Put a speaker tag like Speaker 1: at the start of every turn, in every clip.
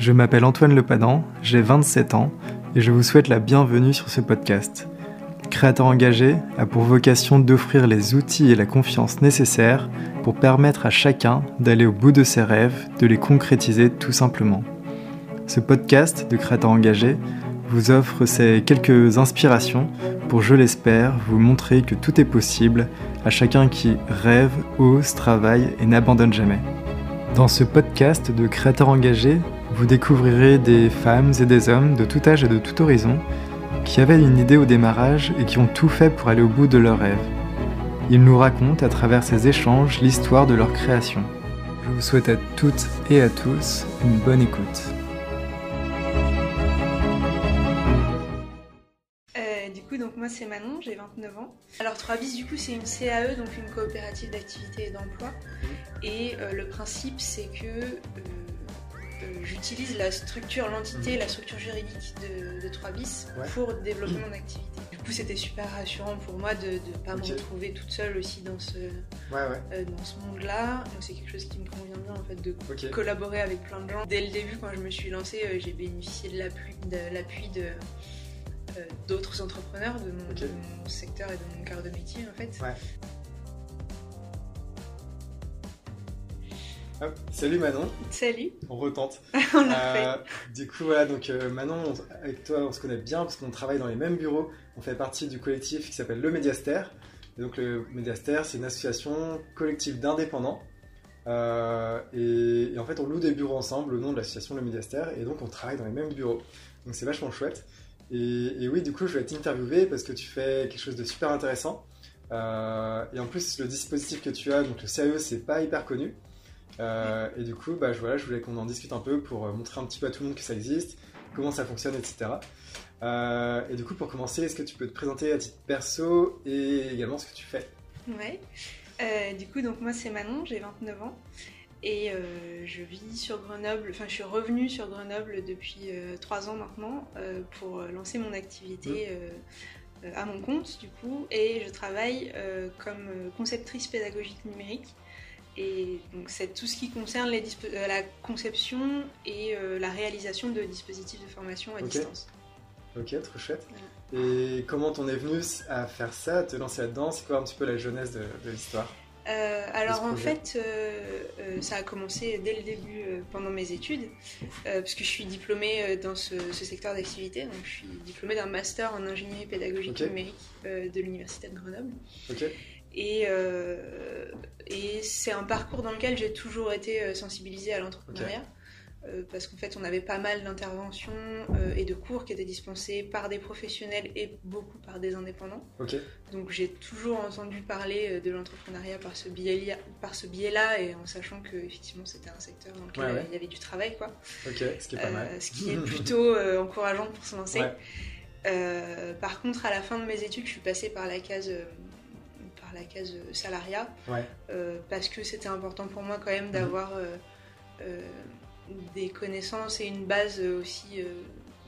Speaker 1: Je m'appelle Antoine Lepadan, j'ai 27 ans et je vous souhaite la bienvenue sur ce podcast. Créateur engagé a pour vocation d'offrir les outils et la confiance nécessaires pour permettre à chacun d'aller au bout de ses rêves, de les concrétiser tout simplement. Ce podcast de Créateur engagé vous offre ces quelques inspirations pour, je l'espère, vous montrer que tout est possible à chacun qui rêve, ose, travaille et n'abandonne jamais. Dans ce podcast de Créateurs engagés, vous découvrirez des femmes et des hommes de tout âge et de tout horizon qui avaient une idée au démarrage et qui ont tout fait pour aller au bout de leurs rêves. Ils nous racontent à travers ces échanges l'histoire de leur création. Je vous souhaite à toutes et à tous une bonne écoute.
Speaker 2: Euh, du coup, donc moi c'est Manon, j'ai 29 ans. Alors 3 bis du coup c'est une CAE, donc une coopérative d'activité et d'emploi. Et euh, le principe c'est que euh, j'utilise la structure, l'entité, la structure juridique de, de 3 bis
Speaker 1: Ouais.
Speaker 2: pour développer mon activité. Du coup c'était super rassurant pour moi de ne pas me retrouver toute seule aussi dans ce,
Speaker 1: Ouais, ouais,
Speaker 2: euh, dans ce monde-là. Donc c'est quelque chose qui me convient bien en fait de collaborer avec plein de gens. Dès le début, quand je me suis lancée, euh, j'ai bénéficié de l'appui de, l'appui de, euh, d'autres entrepreneurs de mon,
Speaker 1: Ok.
Speaker 2: de mon secteur et de mon cœur de métier en fait.
Speaker 1: Hop, Salut Manon,
Speaker 2: Salut,
Speaker 1: on retente.
Speaker 2: on l'a fait.
Speaker 1: Euh, du coup, voilà, donc euh, Manon, on- avec toi, on se connaît bien parce qu'on travaille dans les mêmes bureaux. On fait partie du collectif qui s'appelle Le Médiaster. Et donc, le Médiaster, c'est une association collective d'indépendants. Euh, et, et en fait, on loue des bureaux ensemble au nom de l'association Le Médiaster. Et donc, on travaille dans les mêmes bureaux. Donc, c'est vachement chouette. Et, et oui, du coup, je vais t'interviewer parce que tu fais quelque chose de super intéressant. Et en plus, le dispositif que tu as, donc le CAE, c'est pas hyper connu. Euh, et du coup, bah, je, voilà, je voulais qu'on en discute un peu pour euh, montrer un petit peu à tout le monde que ça existe, comment ça fonctionne, etc. Euh, et du coup, pour commencer, est-ce que tu peux te présenter à titre perso et également ce que tu fais?
Speaker 2: Ouais. Euh, du coup, donc moi c'est Manon, j'ai 29 ans et je vis sur Grenoble. Enfin, je suis revenue sur Grenoble depuis 3 ans maintenant pour lancer mon activité à mon compte du coup et je travaille comme conceptrice pédagogique numérique. Et donc c'est tout ce qui concerne les euh, la conception et euh, la réalisation de dispositifs de formation à distance.
Speaker 1: Ok, trop chouette. Et comment t'en es venu à faire ça, à te lancer là-dedans? C'est quoi un petit peu la jeunesse de, de l'histoire?
Speaker 2: Euh, alors en fait, euh, euh, ça a commencé dès le début pendant mes études, parce que je suis diplômée dans ce, ce secteur d'activité. Donc je suis diplômée d'un master en ingénierie pédagogique numérique de l'université de Grenoble.
Speaker 1: Ok
Speaker 2: Et, euh, et c'est un parcours dans lequel j'ai toujours été euh, sensibilisée à l'entrepreneuriat. euh, parce qu'en fait, on avait pas mal d'interventions et de cours qui étaient dispensés par des professionnels et beaucoup par des indépendants. Donc j'ai toujours entendu parler de l'entrepreneuriat par ce biais par ce biais-là et en sachant que effectivement c'était un secteur dans lequel
Speaker 1: Ouais, ouais.
Speaker 2: il y avait du travail quoi.
Speaker 1: ce qui est pas mal.
Speaker 2: ce qui est plutôt encourageant pour se lancer.
Speaker 1: Ouais.
Speaker 2: Par contre à la fin de mes études je suis passée par la case par la case euh, salariat
Speaker 1: Ouais,
Speaker 2: euh, parce que c'était important pour moi quand
Speaker 1: Mhm.
Speaker 2: même d'avoir euh, des connaissances et une base aussi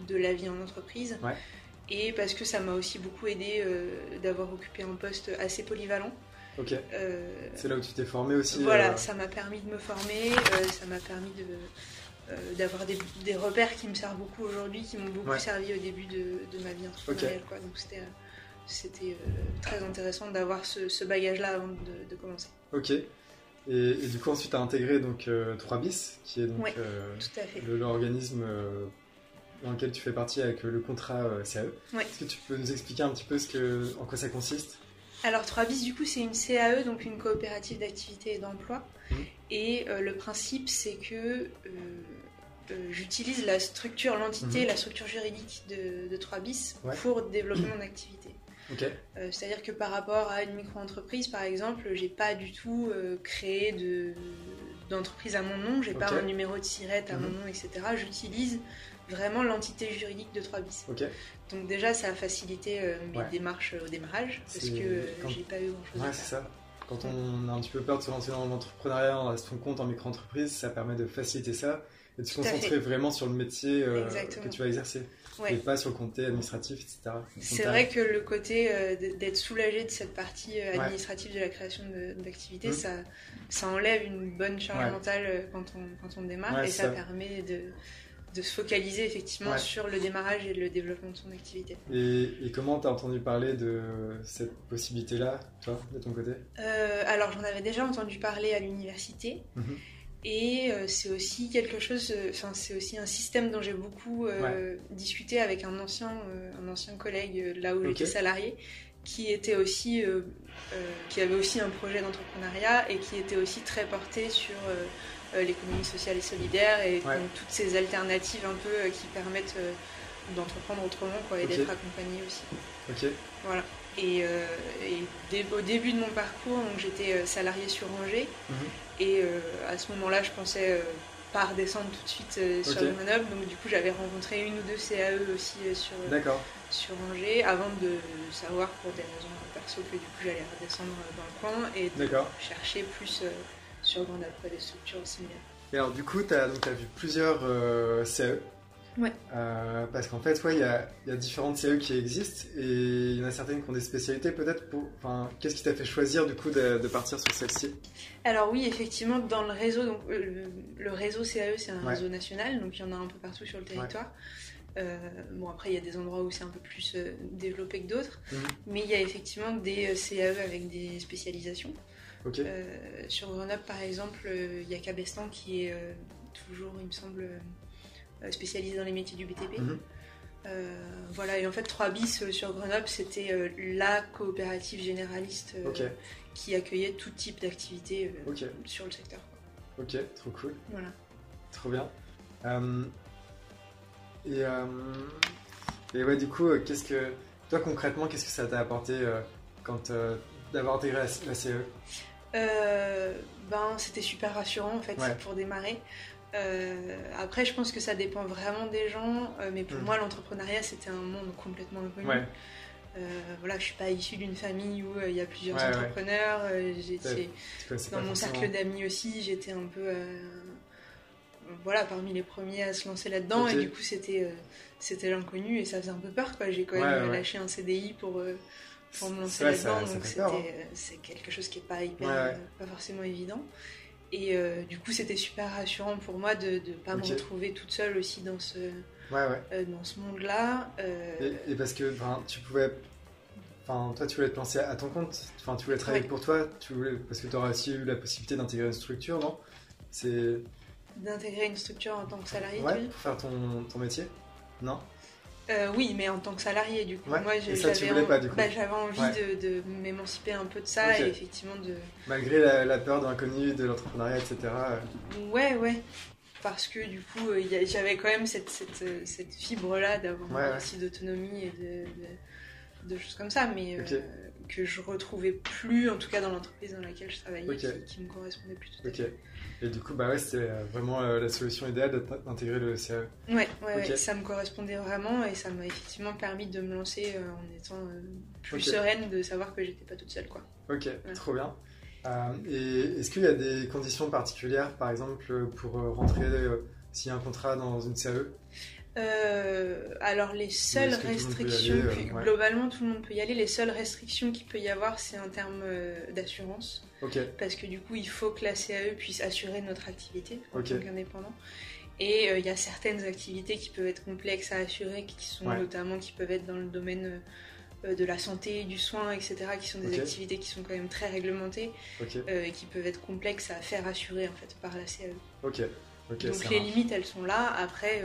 Speaker 2: de la vie en entreprise.
Speaker 1: Ouais.
Speaker 2: Et parce que ça m'a aussi beaucoup aidé d'avoir occupé un poste assez polyvalent.
Speaker 1: ok. C'est là où tu t'es formé aussi
Speaker 2: voilà, ça m'a permis de me former, ça m'a permis de, d'avoir des, des repères qui me servent beaucoup aujourd'hui, qui m'ont beaucoup
Speaker 1: Ouais.
Speaker 2: servi au début de, de ma vie entrepreneuriale. Quoi. Donc c'était, c'était euh, très intéressant d'avoir ce, ce bagage-là avant de- de commencer.
Speaker 1: Ok. Et, et du coup, ensuite, tu as intégré donc, euh, 3bis, qui est donc
Speaker 2: Ouais.
Speaker 1: euh, l'organisme euh, dans lequel tu fais partie avec euh, le contrat euh, CAE.
Speaker 2: Ouais.
Speaker 1: Est-ce que tu peux nous expliquer un petit peu ce que, en quoi ça consiste?
Speaker 2: Alors 3 bis du coup c'est une CAE, donc une coopérative d'activité et d'emploi.
Speaker 1: Mhm.
Speaker 2: Et euh, le principe c'est que euh, euh, j'utilise la structure, l'entité,
Speaker 1: Mhm.
Speaker 2: la structure juridique de, de 3 bis
Speaker 1: Ouais.
Speaker 2: pour développer mon activité. Euh, C'est-à-dire que par rapport à une micro-entreprise par exemple, j'ai pas du tout euh, créé de d'entreprise à mon nom, j'ai pas
Speaker 1: Ok.
Speaker 2: un numéro de SIRET à mon
Speaker 1: Mhm.
Speaker 2: nom, etc. J'utilise vraiment l'entité juridique de 3 bis. Donc déjà ça a facilité euh, mes
Speaker 1: Ouais.
Speaker 2: démarches au démarrage parce que
Speaker 1: quand-
Speaker 2: j'ai pas eu grand chose
Speaker 1: Ouais, c'est ça. Quand on a un petit peu peur de se lancer dans l'entrepreneuriat son compte en micro-entreprise, ça permet de faciliter ça et de se concentrer vraiment sur le métier que tu vas exercer
Speaker 2: Ouais.
Speaker 1: et pas sur le côté administratif, etc.
Speaker 2: C'est vrai que le côté euh, d'être soulagé de cette partie euh,
Speaker 1: Ouais.
Speaker 2: administrative de la création d'activité,
Speaker 1: Mhm.
Speaker 2: ça, ça enlève une bonne charge
Speaker 1: Ouais.
Speaker 2: mentale euh, quand on, quand on démarre et ça,
Speaker 1: ça.
Speaker 2: permet de, de se focaliser effectivement sur le démarrage et le développement de son activité.
Speaker 1: Et, et comment t'as entendu parler de cette possibilité-là, toi, de ton côté?
Speaker 2: Euh, alors j'en avais déjà entendu parler à l'université
Speaker 1: Mhm.
Speaker 2: Et euh, c'est aussi quelque chose, euh, enfin c'est aussi un système dont j'ai beaucoup euh, discuté avec un ancien, un ancien collègue là où
Speaker 1: Ok.
Speaker 2: j'étais salarié qui était aussi, qui avait aussi un projet d'entrepreneuriat et qui était aussi très porté sur l'économie sociale et solidaire et
Speaker 1: Ouais.
Speaker 2: donc, toutes ces alternatives un peu qui permettent d'entreprendre autrement quoi, et d'être accompagné aussi.
Speaker 1: Ok.
Speaker 2: Voilà. Et, euh, et dé- au début de mon parcours, j'étais euh, salariée sur Angers.
Speaker 1: Mhm.
Speaker 2: Et euh, à ce moment-là, je pensais euh, pas redescendre tout de suite sur
Speaker 1: Ok.
Speaker 2: Grenoble. Donc du coup, j'avais rencontré une ou deux CAE aussi sur, sur Angers avant de savoir pour des raisons perso que du coup j'allais redescendre dans le coin et de chercher plus sur Grenoble, des structures similaires.
Speaker 1: Et alors, du coup, tu as, vu plusieurs CAE.
Speaker 2: Ouais.
Speaker 1: Euh, parce qu'en fait, ouais, il y a, il y a différentes CAE qui existent et il y en a certaines qui ont des spécialités peut-être pour. Enfin, qu'est-ce qui t'a fait choisir du coup de, de partir sur celle-ci?
Speaker 2: Alors oui, effectivement, dans le réseau, donc le, le réseau CAE, c'est un
Speaker 1: Ouais.
Speaker 2: réseau national, donc il y en a un peu partout sur le territoire. Euh, bon, après, il y a des endroits où c'est un peu plus euh, développé que d'autres,
Speaker 1: Mhm.
Speaker 2: mais il y a effectivement des CAE avec des spécialisations.
Speaker 1: Ok.
Speaker 2: Euh, sur Grenoble, par exemple, il y a Cabestan qui est toujours, il me semble, euh, spécialisé dans les métiers du BTP.
Speaker 1: Mhm.
Speaker 2: Euh, voilà, et en fait, 3 bis euh, sur Grenoble, c'était euh, la coopérative généraliste qui accueillait tout type d'activité sur le secteur. quoi.
Speaker 1: Ok. Trop cool.
Speaker 2: Voilà.
Speaker 1: Trop bien. Et, et ouais, du coup, qu'est-ce que. Toi, concrètement, qu'est-ce que ça t'a apporté quand d'avoir intégré la, E?
Speaker 2: Euh, ben, c'était super rassurant en fait
Speaker 1: Ouais.
Speaker 2: pour démarrer. Euh, après, je pense que ça dépend vraiment des gens, euh, mais pour
Speaker 1: Mm.
Speaker 2: moi, l'entrepreneuriat c'était un monde complètement inconnu.
Speaker 1: Ouais.
Speaker 2: Euh, voilà, je suis pas issue d'une famille où euh, il y a plusieurs
Speaker 1: Ouais,
Speaker 2: entrepreneurs. j'étais- dans mon
Speaker 1: forcément.
Speaker 2: cercle d'amis aussi, j'étais un peu, voilà, parmi les premiers à se lancer là-dedans, et du coup c'était, c'était l'inconnu et ça faisait un peu peur quoi. J'ai quand même lâché un CDI pour pour me lancer là-dedans, donc c'était,
Speaker 1: hein.
Speaker 2: c'est quelque chose qui est pas hyper, pas forcément évident. Et euh, du coup, c'était super rassurant pour moi de ne pas me retrouver toute seule aussi dans ce,
Speaker 1: Ouais, ouais.
Speaker 2: euh, dans ce monde-là. Euh,
Speaker 1: Et, et parce que tu pouvais. Enfin, toi, tu voulais te lancer à ton compte. Enfin, tu voulais travailler
Speaker 2: Ouais.
Speaker 1: pour toi. Tu voulais parce que tu aurais aussi eu la possibilité d'intégrer une structure, non? C'est
Speaker 2: D'intégrer une structure en tant que salarié, tu
Speaker 1: ouais
Speaker 2: veux
Speaker 1: pour faire ton, ton métier. Non?
Speaker 2: Euh, oui, mais en tant que salarié, du coup.
Speaker 1: Ouais,
Speaker 2: Moi,
Speaker 1: et
Speaker 2: j'ai-
Speaker 1: ça, tu
Speaker 2: j'avais
Speaker 1: voulais
Speaker 2: en-
Speaker 1: pas, du coup.
Speaker 2: bah, j'avais envie
Speaker 1: Ouais.
Speaker 2: de, de m'émanciper un peu de ça et effectivement de.
Speaker 1: Malgré la, la peur de l'inconnu, de l'entrepreneuriat, etc. euh,
Speaker 2: Ouais, ouais. Parce que du coup, euh, j'avais quand même cette, cette, cette fibre-là d'avoir aussi d'autonomie et de, de, de choses comme ça, mais euh, que je retrouvais plus, en tout cas dans l'entreprise dans laquelle je travaillais, qui, qui me correspondait plus tout à.
Speaker 1: Et du coup, bah ouais, c'était euh, vraiment euh, la solution idéale d'intégrer le. CAE.
Speaker 2: Ouais, ça me correspondait vraiment et ça m'a effectivement permis de me lancer en étant plus sereine de savoir que j'étais pas toute seule, quoi.
Speaker 1: Ok, trop bien. Euh, et est-ce qu'il y a des conditions particulières, par exemple, pour rentrer euh, s'il y a un contrat dans une? CAE
Speaker 2: Euh, alors les seules restrictions,
Speaker 1: aller, euh, ouais.
Speaker 2: globalement tout le monde peut y aller, les seules restrictions qu'il peut y avoir c'est en termes euh, d'assurance, parce que du coup il faut que la CAE puisse assurer notre activité en
Speaker 1: Ok.
Speaker 2: tant qu'indépendant. Et euh, il y a certaines activités qui peuvent être complexes à assurer, qui sont
Speaker 1: Ouais.
Speaker 2: notamment qui peuvent être dans le domaine de la santé, du soin, etc., qui sont des activités qui sont quand même très réglementées et qui peuvent être complexes à faire assurer en fait par la CAE. Donc les
Speaker 1: marche.
Speaker 2: limites, elles sont là. Après,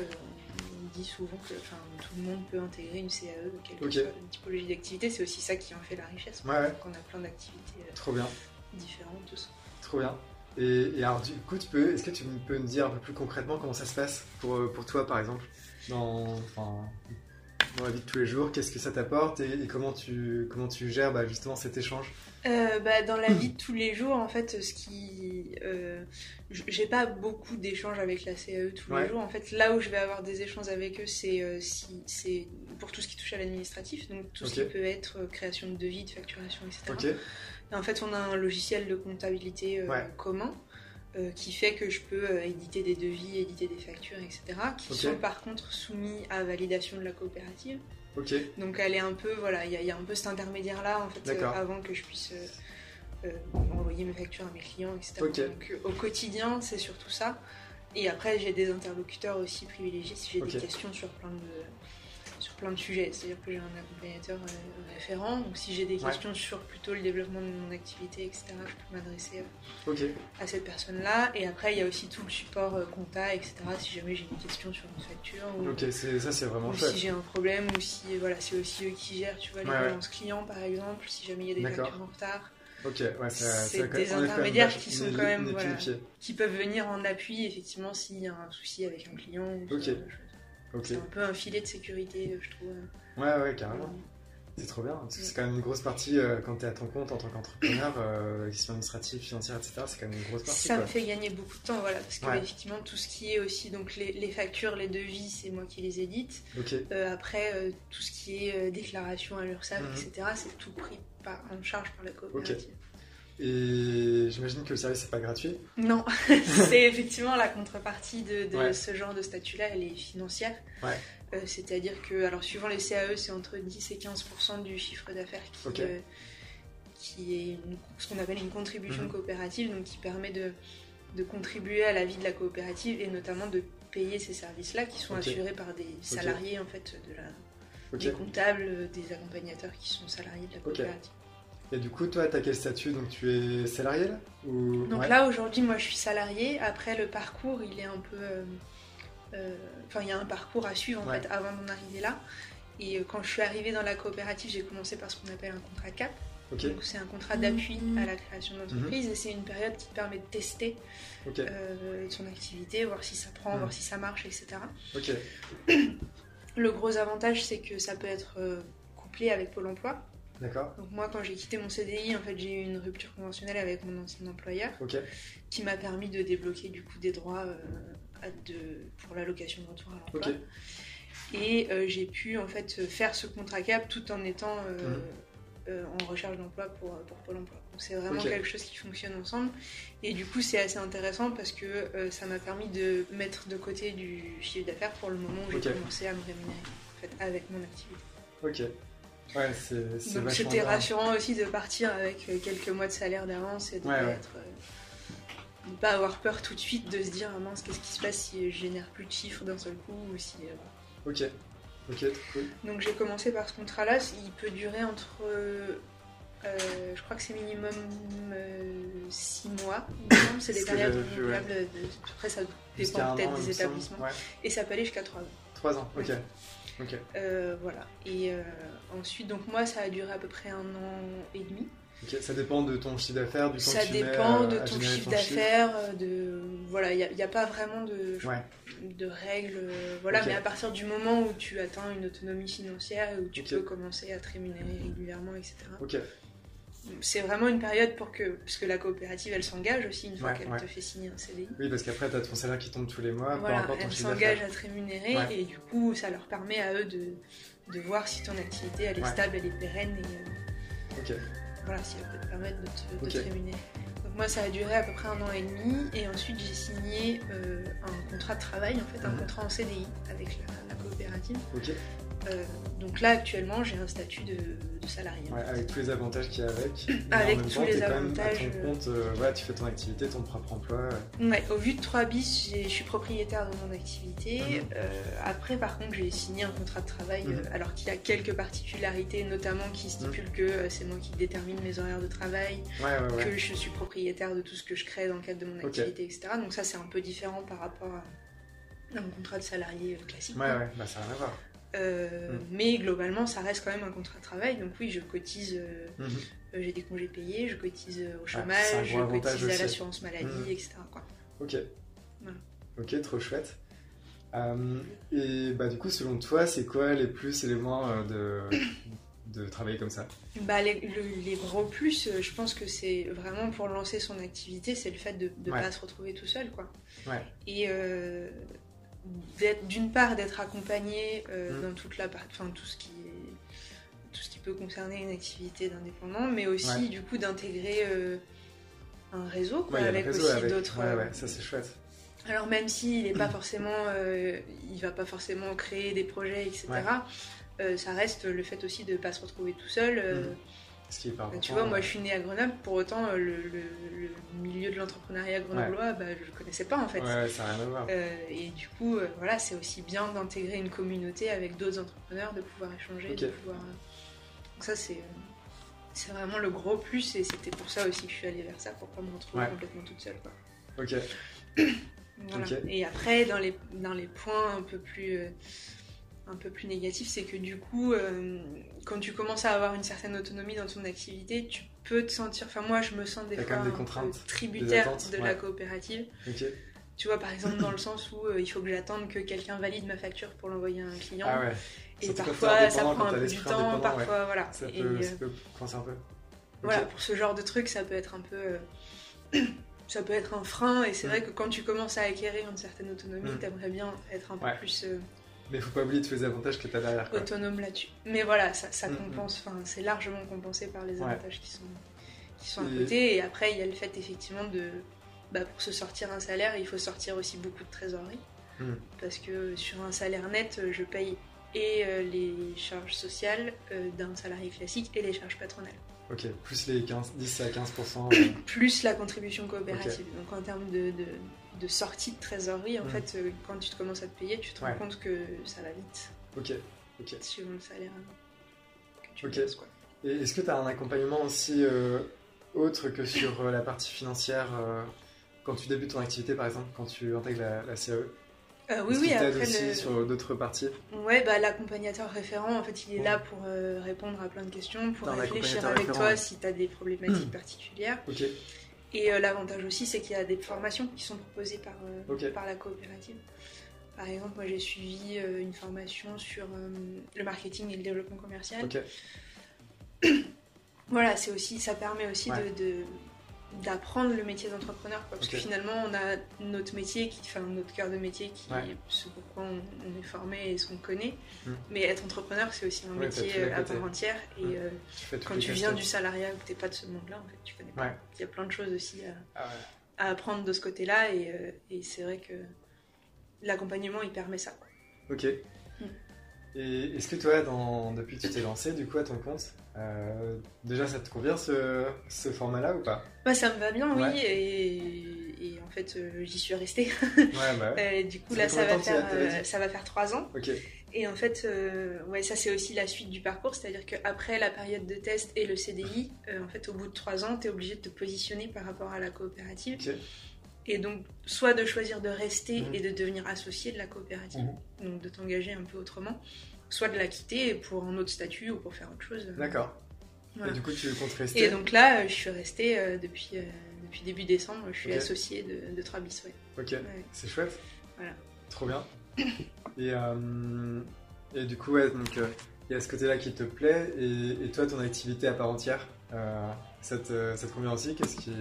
Speaker 2: dit souvent que enfin, tout le monde peut intégrer une CAE, quelle que
Speaker 1: Ok.
Speaker 2: soit la typologie d'activité. C'est aussi ça qui en fait la richesse.
Speaker 1: Ouais, ouais.
Speaker 2: Donc on a plein d'activités euh,
Speaker 1: Trop bien,
Speaker 2: différentes, tout ça.
Speaker 1: trop bien. Et, et alors, du coup, tu peux, est-ce que tu peux me dire un peu plus concrètement comment ça se passe pour, euh, pour toi, par exemple, dans, enfin, dans la vie de tous les jours Qu'est-ce que ça t'apporte et, et comment, tu, comment tu gères bah, justement cet échange?
Speaker 2: Euh, bah, dans la vie de tous les jours, en fait, ce qui. euh, J'ai pas beaucoup d'échanges avec la CAE tous
Speaker 1: Ouais.
Speaker 2: les jours. En fait, là où je vais avoir des échanges avec eux, c'est euh, si, pour tout ce qui touche à l'administratif, donc tout ce qui peut être euh, création de devis, de facturation, etc.
Speaker 1: Ok,
Speaker 2: Et en fait, on a un logiciel de comptabilité euh,
Speaker 1: Ouais.
Speaker 2: commun euh, qui fait que je peux euh, éditer des devis, éditer des factures, etc. qui sont par contre soumis à validation de la coopérative. Donc elle est un peu, voilà, il y, a- il y a un peu cet intermédiaire là en fait euh, avant que je puisse envoyer mes factures à mes clients, etc. Donc au quotidien, c'est surtout ça. Et après, j'ai des interlocuteurs aussi privilégiés si j'ai des questions sur plein de, plein de sujets. C'est-à-dire que j'ai un accompagnateur euh, référent. Donc si j'ai des
Speaker 1: Ouais.
Speaker 2: questions sur plutôt le développement de mon activité, etc., je peux m'adresser euh, à cette personne-là. Et après, il y a aussi tout le support euh, compta, etc. Si jamais j'ai une question sur une facture ou,
Speaker 1: Ok, ça c'est vraiment
Speaker 2: ou
Speaker 1: chouette.
Speaker 2: si j'ai un problème ou si voilà, c'est aussi eux qui gèrent, tu vois, les
Speaker 1: Ouais,
Speaker 2: clients par exemple. Si jamais il y a des factures en retard,
Speaker 1: Ok, ouais,
Speaker 2: C'est des intermédiaires qui sont quand même, voilà. qui peuvent venir en appui effectivement s'il y a un souci avec un client. ou
Speaker 1: Ok.
Speaker 2: genre C'est un peu un filet de sécurité, euh, je trouve.
Speaker 1: Ouais, ouais, carrément. C'est trop bien. parce que C'est quand même une grosse partie euh, quand tu es à ton compte en tant qu'entrepreneur, euh, question administrative, financière, etc. C'est quand même une grosse partie.
Speaker 2: Ça me fait gagner beaucoup de temps, voilà, parce que
Speaker 1: Ouais.
Speaker 2: effectivement tout ce qui est aussi donc les, les factures, les devis, c'est moi qui les édite. Euh, après tout ce qui est déclaration à l'URSSAF,
Speaker 1: Mhm.
Speaker 2: etc. C'est tout pris par, en charge par la coopérative.
Speaker 1: Et j'imagine que le service c'est pas gratuit.
Speaker 2: Non, c'est effectivement la contrepartie de, de
Speaker 1: Ouais.
Speaker 2: ce genre de statut-là, elle est financière.
Speaker 1: Ouais.
Speaker 2: Euh, C'est-à-dire que, alors suivant les CAE, c'est entre 10 et 15% du chiffre d'affaires qui, euh, qui est une- ce qu'on appelle une contribution
Speaker 1: Mhm.
Speaker 2: coopérative, donc qui permet de, de contribuer à la vie de la coopérative et notamment de payer ces services-là qui sont assurés par des salariés en fait de la,
Speaker 1: Ok.
Speaker 2: des comptables, euh, des accompagnateurs qui sont salariés de la coopérative.
Speaker 1: Et du coup, toi, t'as quel statut? Donc tu es salarié là? Ou...
Speaker 2: Donc
Speaker 1: Ouais.
Speaker 2: là aujourd'hui moi je suis salariée. Après le parcours il est un peu, euh, euh, enfin il y a un parcours à suivre en
Speaker 1: Ouais.
Speaker 2: fait avant mon arrivée là. Et euh, quand je suis arrivée dans la coopérative j'ai commencé par ce qu'on appelle un contrat CAP. Donc c'est un contrat d'appui à la création d'entreprise
Speaker 1: Mhm.
Speaker 2: et c'est une période qui te permet de tester euh, son activité, voir si ça prend,
Speaker 1: Mhm.
Speaker 2: voir si ça marche, etc. Le gros avantage c'est que ça peut être couplé avec Pôle Emploi.
Speaker 1: D'accord.
Speaker 2: Donc moi quand j'ai quitté mon CDI en fait j'ai eu une rupture conventionnelle avec mon ancien employeur. Qui m'a permis de débloquer du coup des droits euh, à de- pour l'allocation de retour à l'emploi. Et euh, j'ai pu en fait faire ce contrat cap tout en étant euh,
Speaker 1: Mhm.
Speaker 2: en recherche d'emploi pour, pour Pôle emploi. Donc c'est vraiment quelque chose qui fonctionne ensemble. Et du coup c'est assez intéressant parce que ça m'a permis de mettre de côté du chiffre d'affaires pour le moment où j'ai commencé à me rémunérer en fait, avec mon activité.
Speaker 1: Ok. Ouais, c'est
Speaker 2: Donc c'était
Speaker 1: bien.
Speaker 2: rassurant aussi de partir avec euh, quelques mois de salaire d'avance et de
Speaker 1: Ouais,
Speaker 2: pas
Speaker 1: ouais.
Speaker 2: être euh, pas avoir peur tout de suite de se dire ah mince qu'est-ce qui se passe si je génère plus de chiffres d'un seul coup ou si euh,
Speaker 1: Ok. Ok, cool.
Speaker 2: donc j'ai commencé par ce contrat là il peut durer entre euh, je crois que c'est minimum 6 mois c'est des périodes renouvelables de- après ça dépend peut-être des établissements
Speaker 1: Ouais.
Speaker 2: et ça peut aller jusqu'à 3 ans
Speaker 1: 3 ans. Ok. Ok.
Speaker 2: Euh, voilà et euh, ensuite donc moi ça a duré à peu près un an et demi.
Speaker 1: Ça dépend de ton chiffre d'affaires, du temps
Speaker 2: Ça
Speaker 1: que tu
Speaker 2: dépend de ton chiffre d'affaires, euh, de voilà, il n'y a, pas vraiment de,
Speaker 1: Ouais.
Speaker 2: de règles, voilà, mais à partir du moment où tu atteins une autonomie financière et où tu peux commencer à te rémunérer régulièrement, etc. C'est vraiment une période pour que, parce que la coopérative, elle s'engage aussi une fois
Speaker 1: Ouais,
Speaker 2: qu'elle
Speaker 1: ouais.
Speaker 2: te fait signer un CDI.
Speaker 1: Oui, parce qu'après, t'as ton salaire qui tombe tous les mois, peu
Speaker 2: Voilà,
Speaker 1: ton
Speaker 2: elle s'engage à te rémunérer
Speaker 1: Ouais.
Speaker 2: et du coup, ça leur permet à eux de, de voir si ton activité elle est stable, elle est pérenne et euh, voilà, si elle peut te permettre de te, de
Speaker 1: Ok.
Speaker 2: te rémunérer. Donc moi, ça a duré à peu près un an et demi, et ensuite j'ai signé euh, un contrat de travail, en fait, un
Speaker 1: Mhm.
Speaker 2: contrat en CDI avec la, la coopérative.
Speaker 1: Ok.
Speaker 2: Euh, donc là, actuellement, j'ai un statut de, de salarié.
Speaker 1: Ouais, avec tous les avantages qu'il y a avec.
Speaker 2: Avec
Speaker 1: en même
Speaker 2: tous
Speaker 1: temps,
Speaker 2: les
Speaker 1: quand même
Speaker 2: avantages,
Speaker 1: À ton
Speaker 2: euh.
Speaker 1: compte, euh, ouais, tu fais ton activité, ton propre emploi.
Speaker 2: Ouais, au vu de 3 bis, je suis propriétaire de mon activité.
Speaker 1: Mhm.
Speaker 2: Euh, après, par contre, j'ai signé un contrat de travail,
Speaker 1: Mhm.
Speaker 2: alors qu'il y a quelques particularités, notamment qui stipulent que c'est moi qui détermine mes horaires de travail,
Speaker 1: Ouais,
Speaker 2: que je suis propriétaire de tout ce que je crée dans le cadre de mon activité, etc. Donc ça, c'est un peu différent par rapport à un contrat de salarié classique.
Speaker 1: Ouais, ouais, bah ça n'a rien à voir.
Speaker 2: Euh,
Speaker 1: Mm.
Speaker 2: Mais globalement, ça reste quand même un contrat de travail. Donc oui, je cotise, euh,
Speaker 1: Mhm.
Speaker 2: euh, j'ai des congés payés, je cotise au
Speaker 1: un
Speaker 2: chômage, je cotise à l'assurance maladie,
Speaker 1: Mm.
Speaker 2: etc. quoi.
Speaker 1: Ok.
Speaker 2: Voilà.
Speaker 1: Ok, trop chouette. Et bah du coup, selon toi, c'est quoi les plus et les moins de, de travailler comme ça?
Speaker 2: Bah, les, le- les gros plus, je pense que c'est vraiment pour lancer son activité, c'est le fait de ne
Speaker 1: Ouais.
Speaker 2: pas se retrouver tout seul. Quoi.
Speaker 1: Ouais.
Speaker 2: Et d'une part d'être accompagné euh,
Speaker 1: Mm.
Speaker 2: dans toute la part- enfin, tout ce qui est tout ce qui peut concerner une activité d'indépendant, mais aussi
Speaker 1: Ouais.
Speaker 2: du coup d'intégrer euh, un réseau quoi,
Speaker 1: Ouais,
Speaker 2: avec
Speaker 1: réseau
Speaker 2: aussi
Speaker 1: avec.
Speaker 2: d'autres.
Speaker 1: Ouais,
Speaker 2: euh,
Speaker 1: ouais, ça c'est chouette.
Speaker 2: alors même s'il n'est pas forcément, euh, il va pas forcément créer des projets, etc. Ça reste le fait aussi de ne pas se retrouver tout seul.
Speaker 1: Mhm. Ce qui est pas important.
Speaker 2: tu vois, moi je suis née à Grenoble, pour autant euh, le, le- le milieu de l'entrepreneuriat grenoblois, bah, je le connaissais pas en fait.
Speaker 1: Ouais, ouais, ça rien à voir.
Speaker 2: Euh, et du coup, euh, voilà, c'est aussi bien d'intégrer une communauté avec d'autres entrepreneurs, de pouvoir échanger, de pouvoir. euh, Donc ça, c'est euh, c'est vraiment le gros plus, et c'était pour ça aussi que je suis allée vers ça, pour pas me retrouver
Speaker 1: Ouais.
Speaker 2: complètement toute seule. Quoi.
Speaker 1: Ok.
Speaker 2: Voilà. Et après, dans les, dans les points un peu plus, euh, un peu plus négatifs, c'est que du coup, euh, quand tu commences à avoir une certaine autonomie dans ton activité, tu peux te sentir. Enfin, moi, je me sens des fois
Speaker 1: des
Speaker 2: tributaire de la coopérative. Tu vois, par exemple, dans le sens où euh, il faut que j'attende que quelqu'un valide ma facture pour l'envoyer à un client.
Speaker 1: Ah ouais.
Speaker 2: Et
Speaker 1: Surtout
Speaker 2: parfois, ça prend un peu du temps,
Speaker 1: ouais.
Speaker 2: parfois, voilà.
Speaker 1: Ça
Speaker 2: Et,
Speaker 1: peut,
Speaker 2: euh,
Speaker 1: ça peut coincer un peu.
Speaker 2: voilà, pour ce genre de truc, ça peut être un peu. euh, ça peut être un frein, et c'est
Speaker 1: Mm.
Speaker 2: vrai que quand tu commences à acquérir une certaine autonomie,
Speaker 1: Mm.
Speaker 2: t'aimerais bien être un peu plus euh,
Speaker 1: Mais faut pas oublier tous les avantages que t'as derrière. Quoi.
Speaker 2: autonome là-dessus. Mais voilà, ça, ça
Speaker 1: Mm,
Speaker 2: compense, enfin, c'est largement compensé par les
Speaker 1: Ouais.
Speaker 2: avantages qui sont, qui sont à
Speaker 1: Et-
Speaker 2: côté. Et après, il y a le fait effectivement de. Bah, pour se sortir un salaire, il faut sortir aussi beaucoup de trésorerie.
Speaker 1: Mm.
Speaker 2: Parce que sur un salaire net, je paye et euh, les charges sociales euh, d'un salarié classique et les charges patronales.
Speaker 1: Ok. Plus les 15, 10 à 15%. euh,
Speaker 2: plus la contribution coopérative. Donc en termes de, de, de sortie de trésorerie, en
Speaker 1: Mm.
Speaker 2: fait, euh, quand tu te commences à te payer, tu te rends compte que ça va vite,
Speaker 1: ok. Ok.
Speaker 2: suivant le salaire euh, que tu
Speaker 1: Ok.
Speaker 2: bosses, quoi.
Speaker 1: Et est-ce que tu as un accompagnement aussi euh, autre que sur euh, la partie financière quand tu débutes ton activité, par exemple, quand tu intègres la, la CAE
Speaker 2: Euh, oui, oui, après
Speaker 1: aussi
Speaker 2: le...
Speaker 1: sur d'autres parties
Speaker 2: Ouais, bah, l'accompagnateur référent, en fait, il est
Speaker 1: Ouais.
Speaker 2: là pour euh, répondre à plein de questions, pour réfléchir avec
Speaker 1: référent,
Speaker 2: toi si tu as des problématiques particulières.
Speaker 1: Ok.
Speaker 2: Et euh, l'avantage aussi, c'est qu'il y a des formations qui sont proposées par, par la coopérative. Par exemple, moi j'ai suivi une formation sur le marketing et le développement commercial.
Speaker 1: Ok.
Speaker 2: Voilà, c'est aussi, ça permet aussi
Speaker 1: Ouais.
Speaker 2: de, de- d'apprendre le métier d'entrepreneur. Parce que finalement, on a notre métier, qui, enfin notre cœur de métier, qui
Speaker 1: Ouais.
Speaker 2: est ce pourquoi on, on est formé et ce qu'on connaît.
Speaker 1: Mm.
Speaker 2: Mais être entrepreneur, c'est aussi un
Speaker 1: Ouais,
Speaker 2: métier euh, à
Speaker 1: côtés.
Speaker 2: part entière. Et
Speaker 1: Mm.
Speaker 2: euh,
Speaker 1: Tu
Speaker 2: quand tu viens du salariat ou que t'es pas de ce monde-là, en fait, tu connais pas. Il y a plein de choses aussi à,
Speaker 1: Ah
Speaker 2: à apprendre de ce côté-là. Et, euh, et c'est vrai que l'accompagnement, il permet ça.
Speaker 1: Ok. Et est-ce que toi, dans... depuis que tu t'es lancé, du coup, à ton compte, euh, déjà, ça te convient ce, ce format-là ou pas?
Speaker 2: Bah, ça me va bien, oui. Et, et en fait, euh, j'y suis restée.
Speaker 1: Ouais, bah ouais.
Speaker 2: Euh, du coup, là, ça va, faire, ça va faire trois ans.
Speaker 1: Ok.
Speaker 2: Et en fait, euh, ouais, ça c'est aussi la suite du parcours, c'est-à-dire qu'après la période de test et le CDI, euh, en fait, au bout de trois ans, tu es obligé de te positionner par rapport à la coopérative. Et donc, soit de choisir de rester
Speaker 1: Mhm.
Speaker 2: et de devenir associé de la coopérative,
Speaker 1: Mhm.
Speaker 2: donc de t'engager un peu autrement, soit de la quitter pour un autre statut ou pour faire autre chose.
Speaker 1: D'accord.
Speaker 2: Voilà.
Speaker 1: Et du coup, tu comptes rester
Speaker 2: Et donc là, euh, je suis restée euh, depuis, euh, depuis début décembre, je suis
Speaker 1: Ok.
Speaker 2: associée de, de Trabis. ouais.
Speaker 1: Ok.
Speaker 2: Ouais.
Speaker 1: C'est chouette.
Speaker 2: Voilà.
Speaker 1: Trop bien. et, euh, et du coup, ouais, donc euh, il y a ce côté-là qui te plaît. Et, et toi, ton activité à part entière, euh, ça, te, ça te convient aussi? Qu'est-ce qui.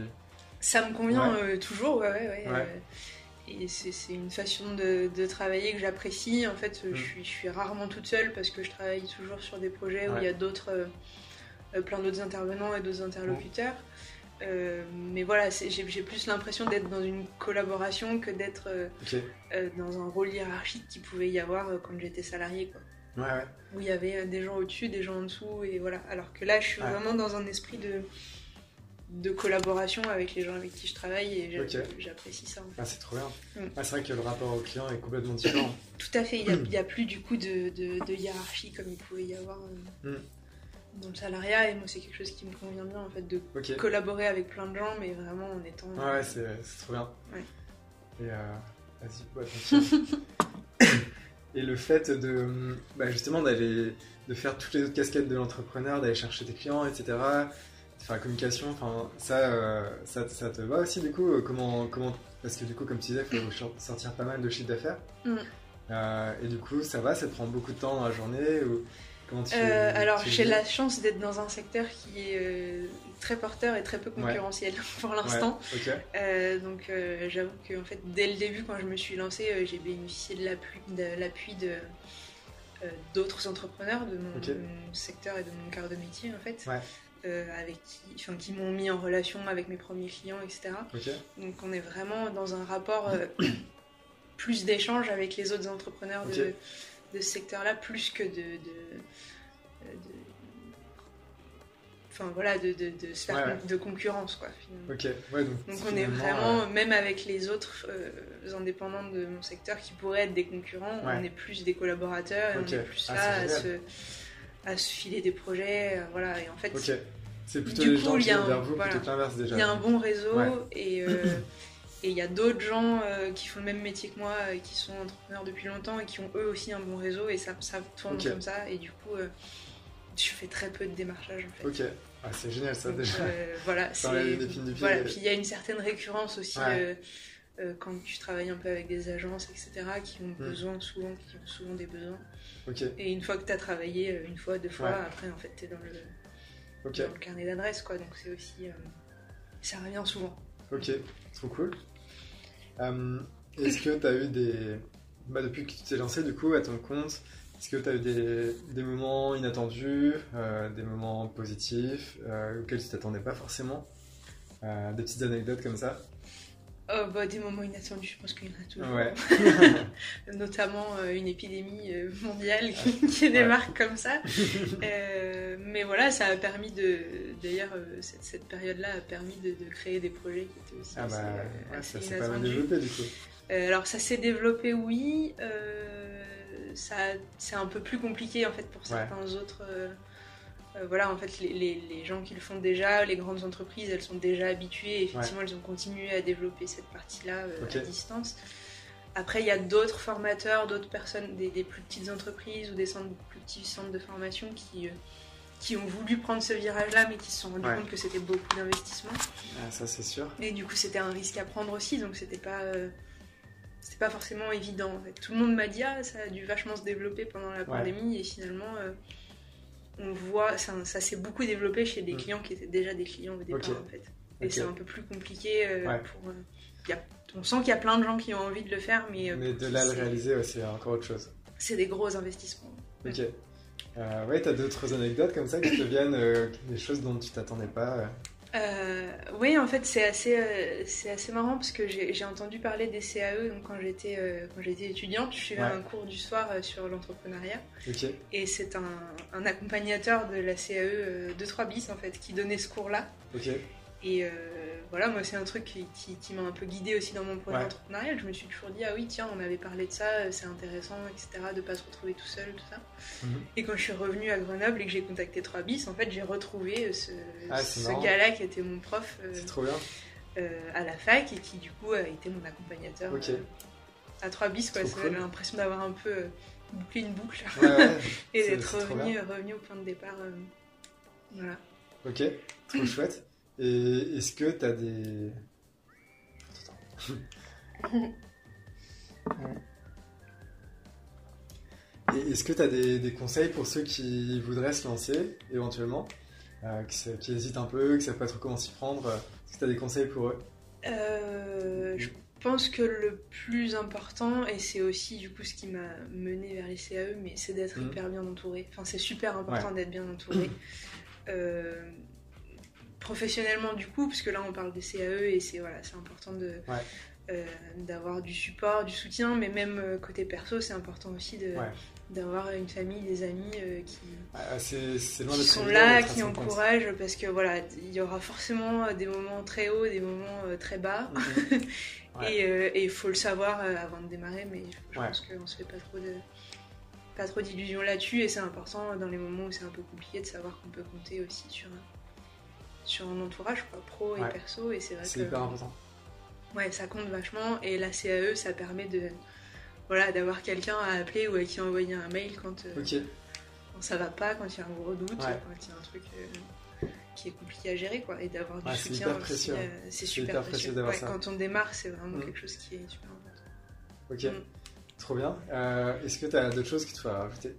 Speaker 2: Ça me convient
Speaker 1: Ouais.
Speaker 2: euh, toujours, ouais, ouais. ouais,
Speaker 1: Ouais.
Speaker 2: euh, et c'est une façon de, de travailler que j'apprécie. En fait, euh,
Speaker 1: Mm.
Speaker 2: je, suis, je suis rarement toute seule parce que je travaille toujours sur des projets où il y a d'autres, euh, plein d'autres intervenants et d'autres interlocuteurs. Euh, mais voilà, j'ai plus l'impression d'être dans une collaboration que d'être dans un rôle hiérarchique qui pouvait y avoir quand j'étais salariée, quoi.
Speaker 1: Ouais, ouais.
Speaker 2: Où il y avait des gens au-dessus, des gens en dessous, et voilà. Alors que là, je suis vraiment dans un esprit de, de collaboration avec les gens avec qui je travaille et j'apprécie ça. en fait.
Speaker 1: Ah, c'est trop bien.
Speaker 2: Mm.
Speaker 1: Ah, c'est vrai que le rapport au client est complètement différent.
Speaker 2: Tout à fait, il n'y a, plus du coup de, de- de hiérarchie comme il pouvait y avoir euh,
Speaker 1: Mm.
Speaker 2: dans le salariat, et moi, c'est quelque chose qui me convient bien, en fait, de collaborer avec plein de gens, mais vraiment en étant.
Speaker 1: Ouais, ouais, c'est c'est trop bien.
Speaker 2: Ouais.
Speaker 1: Et euh, ouais. Et le fait de, bah, justement, d'aller, de faire toutes les autres casquettes de l'entrepreneur, d'aller chercher tes clients, etc., la communication, enfin, ça, euh, ça, ça te va aussi, du coup euh, comment, comment, parce que du coup, comme tu disais, il faut ch- sortir pas mal de chiffre d'affaires.
Speaker 2: Mm.
Speaker 1: Euh, et du coup, ça va, ça te prend beaucoup de temps dans la journée ou comment tu,
Speaker 2: alors, j'ai la chance d'être dans un secteur qui est très porteur et très peu concurrentiel pour l'instant.
Speaker 1: Ouais,
Speaker 2: donc j'avoue que en fait dès le début quand je me suis lancée j'ai bénéficié de l'appui de, l'appui de d'autres entrepreneurs de mon,
Speaker 1: Ok.
Speaker 2: de mon secteur et de mon cœur de métier en fait
Speaker 1: Ouais.
Speaker 2: Euh, avec qui, enfin, qui m'ont mis en relation avec mes premiers clients etc donc on est vraiment dans un rapport euh, plus d'échange avec les autres entrepreneurs de, ce secteur là plus que de, de, euh, de enfin voilà, de, de, de, se faire de concurrence quoi.
Speaker 1: Finalement. Ok, ouais, donc,
Speaker 2: donc on est vraiment, même avec les autres indépendants de mon secteur qui pourraient être des concurrents, on est plus des collaborateurs et on est plus ah, là à se, à se, filer des projets, voilà. Et en fait,
Speaker 1: c'est plutôt du les coup, gens qui vers vous plutôt que l'inverse déjà.
Speaker 2: Il y a un bon réseau et Et il y a d'autres gens euh, qui font le même métier que moi, euh, qui sont entrepreneurs depuis longtemps et qui ont eux aussi un bon réseau et ça, ça tourne comme ça. Et du coup, euh, je fais très peu de démarchage en fait.
Speaker 1: Ok, ah, c'est génial ça déjà.
Speaker 2: voilà, voilà. Puis il y a une certaine récurrence aussi quand tu travailles un peu avec des agences, etc., qui ont hmm. besoin souvent, qui ont souvent des besoins. Et une fois que tu as travaillé une fois, deux fois, après en fait tu es dans le, dans le carnet d'adresse quoi. Donc c'est aussi. ça revient souvent.
Speaker 1: Ok, trop cool. Euh, est-ce que tu as eu des. Bah, depuis que tu t'es lancé du coup à ton compte, est-ce que tu as eu des, des moments inattendus, euh, des moments positifs euh, auxquels tu t'attendais pas forcément? Des petites anecdotes comme ça?
Speaker 2: Oh, bah, des moments inattendus, je pense qu'il y en a toujours.
Speaker 1: Ouais.
Speaker 2: Notamment euh, une épidémie euh, mondiale qui, démarre comme ça. Euh, mais voilà, ça a permis de. D'ailleurs, cette, cette période-là a permis de, créer des projets qui étaient aussi ah bah,
Speaker 1: ça s'est pas mal développé du coup.
Speaker 2: alors, ça s'est développé, oui. ça, c'est un peu plus compliqué en fait pour certains autres euh, voilà, en fait, les, gens qui le font déjà, les grandes entreprises, elles sont déjà habituées. effectivement, elles ont continué à développer cette partie-là euh, à distance. Après, il y a d'autres formateurs, d'autres personnes, des, plus petites entreprises ou des centres, plus petits centres de formation qui, euh, qui ont voulu prendre ce virage-là, mais qui se sont rendus compte que c'était beaucoup d'investissement.
Speaker 1: Ah, ça, c'est sûr.
Speaker 2: Et du coup, c'était un risque à prendre aussi, donc c'était pas. c'était pas forcément évident. En fait. Tout le monde m'a dit ah ça a dû vachement se développer pendant la pandémie et finalement on voit, ça, ça s'est beaucoup développé chez des mm. clients qui étaient déjà des clients au départ en fait. Et c'est un peu plus compliqué euh, pour. Euh, on sent qu'il y a plein de gens qui ont envie de le faire, mais.
Speaker 1: Euh, mais de là le réaliser, c'est encore autre chose.
Speaker 2: C'est des gros investissements.
Speaker 1: Ok. ouais, t'as d'autres anecdotes comme ça qui te viennent, des choses dont tu t'attendais pas
Speaker 2: euh, oui, en fait, c'est assez, euh, c'est assez marrant parce que j'ai entendu parler des CAE donc quand j'étais euh, quand j'étais étudiante. Je suivais un cours du soir sur l'entrepreneuriat. Et c'est un, un, accompagnateur de la CAE 2-3 bis en fait qui donnait ce cours-là. Et voilà, moi, c'est un truc qui, qui, m'a un peu guidé aussi dans mon projet entrepreneurial. Je me suis toujours dit, ah oui, tiens, on avait parlé de ça, c'est intéressant, etc., de pas se retrouver tout seul, tout ça. Mhm. Et quand je suis revenue à Grenoble et que j'ai contacté 3 bis, en fait, j'ai retrouvé ce, ah, ce gars-là qui était mon prof
Speaker 1: euh,
Speaker 2: euh, à la fac et qui, du coup, a été mon accompagnateur euh, à 3 bis. J'ai l'impression d'avoir un peu bouclé une boucle et d'être revenu, revenu, au point de départ. voilà.
Speaker 1: Ok, trop chouette. Et est-ce que tu as des. Et est-ce que tu as des, conseils pour ceux qui voudraient se lancer éventuellement, euh, qui, hésitent un peu, qui ne savent pas trop comment s'y prendre Est-ce que tu as des conseils pour eux?
Speaker 2: Euh, Je pense que le plus important, et c'est aussi du coup ce qui m'a mené vers les CAE, mais c'est d'être mmh. hyper bien entouré. Enfin, c'est super important d'être bien entouré. Euh, professionnellement du coup, parce que là on parle des CAE et c'est voilà, c'est important de euh, d'avoir du support, du soutien, mais même euh, côté perso, c'est important aussi de d'avoir une famille, des amis euh, qui,
Speaker 1: ah,
Speaker 2: sont là, qui encouragent, parce que voilà, il y aura forcément des moments très hauts, des moments très bas, mhm. et il faut le savoir avant de démarrer, mais je pense qu'on se fait pas trop de pas trop d'illusions là-dessus, et c'est important dans les moments où c'est un peu compliqué de savoir qu'on peut compter aussi sur sur un entourage, quoi, pro et perso. Et c'est vrai
Speaker 1: C'est hyper important.
Speaker 2: Ouais, ça compte vachement. Et la CAE, ça permet de voilà, d'avoir quelqu'un à appeler ou à qui envoyer un mail quand, euh, quand ça va pas, quand il y a un gros doute, quand il y a un truc euh, qui est compliqué à gérer, quoi. Et d'avoir du soutien aussi, euh, c'est super, précieux. Quand on démarre, c'est vraiment mm. quelque chose qui est super important.
Speaker 1: Ok, mm. trop bien. Est-ce que tu as d'autres choses qui te font rajouter?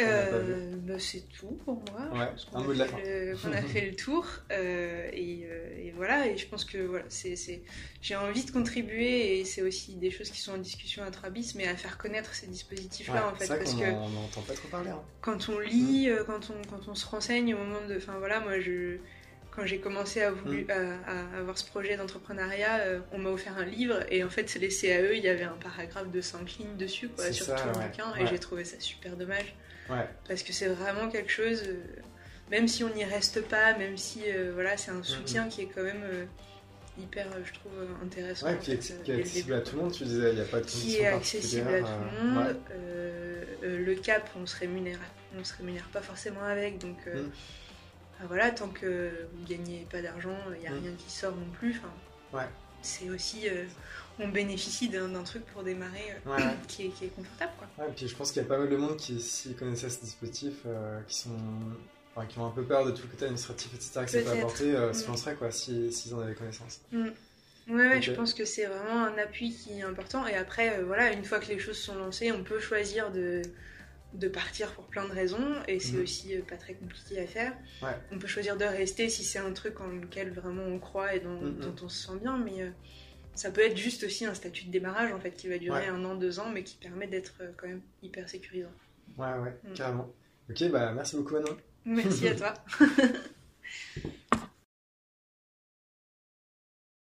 Speaker 2: Euh, bah, c'est tout pour moi.
Speaker 1: Ouais, un mot de la fin.
Speaker 2: On a fait le tour euh, et, euh, et, voilà. Et je pense que voilà, c'est, j'ai envie de contribuer et c'est aussi des choses qui sont en discussion à Trabis, mais à faire connaître ces dispositifs-là en fait,
Speaker 1: parce que on n'entend pas trop parler. Hein.
Speaker 2: Quand on lit, quand on quand on se renseigne au moment de, enfin voilà, moi je quand j'ai commencé à, voulu, mm. à, avoir ce projet d'entrepreneuriat, on m'a offert un livre et en fait, c'est les CAE, il y avait un paragraphe de 5 lignes dessus quoi, sur tout le bouquin et j'ai trouvé ça super dommage. Parce que c'est vraiment quelque chose. Euh, même si on n'y reste pas, même si voilà, c'est un soutien qui est quand même hyper, je trouve, intéressant.
Speaker 1: Ouais, qui, est, accessible à tout le monde, tu disais, il n'y a pas de
Speaker 2: Qui est accessible à tout le monde. le cap, on se rémunère, on se rémunère pas forcément avec, donc mm. voilà, tant que vous gagnez pas d'argent, il n'y a mm. rien qui sort non plus.
Speaker 1: Ouais
Speaker 2: c'est aussi euh, on bénéficie d'un truc pour démarrer euh, qui, est, qui, est, confortable quoi.
Speaker 1: Ouais, puis je pense qu'il y a pas mal de monde qui s'y connaissait ce dispositif euh, qui sont enfin, qui ont un peu peur de tout le côté administratif etc que ça peut apporter se mm. lanceraient quoi s'ils en avaient connaissance.
Speaker 2: Mm. Ouais, je pense que c'est vraiment un appui qui est important et après voilà une fois que les choses sont lancées on peut choisir de de partir pour plein de raisons et c'est mhm. aussi euh, pas très compliqué à faire. On peut choisir de rester si c'est un truc en lequel vraiment on croit et dont, mhm. on se sent bien, mais euh, ça peut être juste aussi un statut de démarrage en fait qui va durer un an, deux ans, mais qui permet d'être euh, quand même hyper sécurisant.
Speaker 1: Ouais, ouais, mm. carrément. Ok, bah merci beaucoup Manon.
Speaker 2: Merci à toi.